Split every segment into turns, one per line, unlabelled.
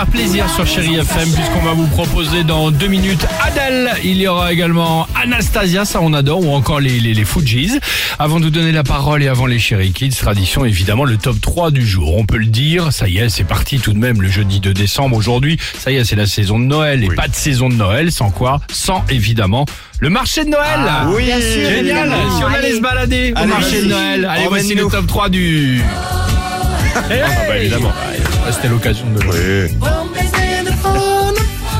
faire plaisir sur Chéri FM puisqu'on va vous proposer dans deux minutes Adèle. Il y aura également Anastasia, ça on adore, ou encore les, les, les Fujis. Avant de vous donner la parole et avant les Chéri Kids, tradition évidemment le top 3 du jour. On peut le dire, ça y est, c'est parti tout de même le jeudi de décembre aujourd'hui. Ça y est, c'est la saison de Noël et pas de saison de Noël sans quoi? Sans évidemment le marché de Noël.
oui,
bien sûr,
Génial.
évidemment.
Si on allait
Allez.
se balader au
Allez,
marché de. Noël. Allez, voici le top 3 du... Hey
bah, évidemment.
C'était l'occasion de le
Oui.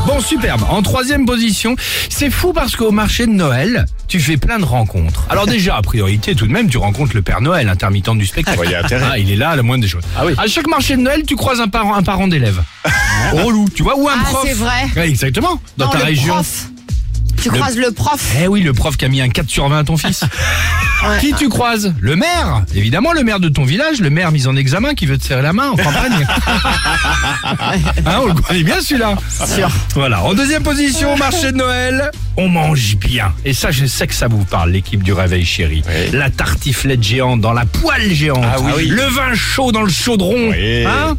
Bon, superbe. En troisième position, c'est fou parce qu'au marché de Noël, tu fais plein de rencontres. Alors déjà, à priorité, tout de même, tu rencontres le Père Noël, intermittent du spectacle.
Y a.
Ah, il est là, à la moindre des choses.
Ah oui.
À chaque marché de Noël, tu croises un parent, un parent d'élève. Relou, tu vois, ou un
Ah,
prof.
c'est vrai.
Ouais, exactement. Dans
Non,
ta
le
région.
prof. Tu
Le-
croises le prof.
Eh oui, le prof qui a mis un 4 sur 20 à ton fils. Qui tu croises Le maire. Évidemment, le maire de ton village, le maire mis en examen qui veut te serrer la main en campagne. hein, on le connaît bien celui-là.
Sûr.
Voilà, en deuxième position, marché de Noël, on mange bien. Et ça, je sais que ça vous parle, l'équipe du Réveil Chéri.
Oui.
La tartiflette géante dans la poêle géante.
Ah oui.
Le vin chaud dans le chaudron.
Oui.
Hein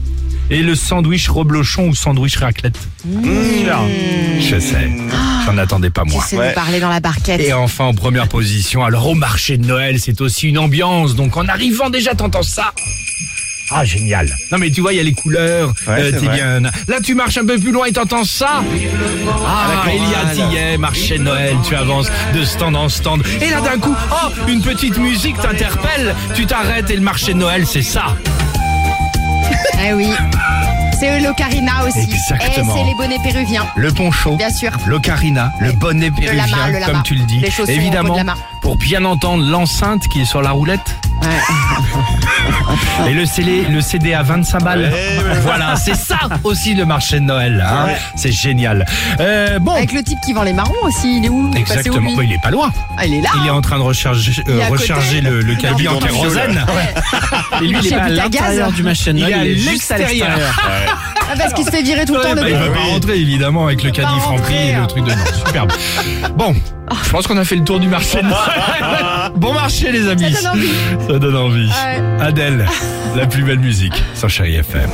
et le sandwich reblochon ou sandwich raclette. Celui-là, Je sais, j'en attendais pas
Tu
moi.
sais
Ouais.
nous parler dans la barquette.
Et enfin, en première position, alors au marché de Noël, c'est aussi une ambiance. Donc en arrivant déjà, t'entends ça. Ah, génial. Non, mais tu vois, il y a les couleurs.
Ouais, c'est
t'es
vrai.
bien. Là, tu marches un peu plus loin et t'entends ça. Ah, il y a es, marché de Noël, tu avances de stand en stand. Et là, d'un coup, oh, une petite musique t'interpelle. Tu t'arrêtes et le marché de Noël, c'est ça.
Eh oui. L'ocarina aussi.
Exactement.
Et c'est les bonnets péruviens.
Le poncho.
Bien sûr.
L'ocarina, le bonnet péruvien,
lama, le lama.
comme tu le dis.
Les chaussons
Évidemment,
bout de lama.
pour bien entendre l'enceinte qui est sur la roulette. Et le CD, le CD à 25 balles.
Ouais, ouais.
Voilà, c'est ça aussi le marché de Noël. hein.
Ouais.
C'est génial. Euh, bon,
Avec le type qui vend les marrons aussi, il est où? Est
exactement. Bah, il est pas loin.
Ah, il est là.
Il est en train de recharger, euh, recharger le, le en kérosène.
Et lui, il est pas à l'intérieur du machin
Il est à
juste à
l'extérieur.
l'extérieur.
Ah, parce qu'il se fait virer tout le
Ouais,
temps
bah,
de
il veut
Oui.
pas rentrer évidemment avec le caddie franprix et le truc dedans. Superbe. Bon, je pense qu'on a fait le tour du marché. Bon marché les amis.
Ça donne envie.
Ça donne envie.
Ouais.
Adèle, la plus belle musique sur Chéri FM.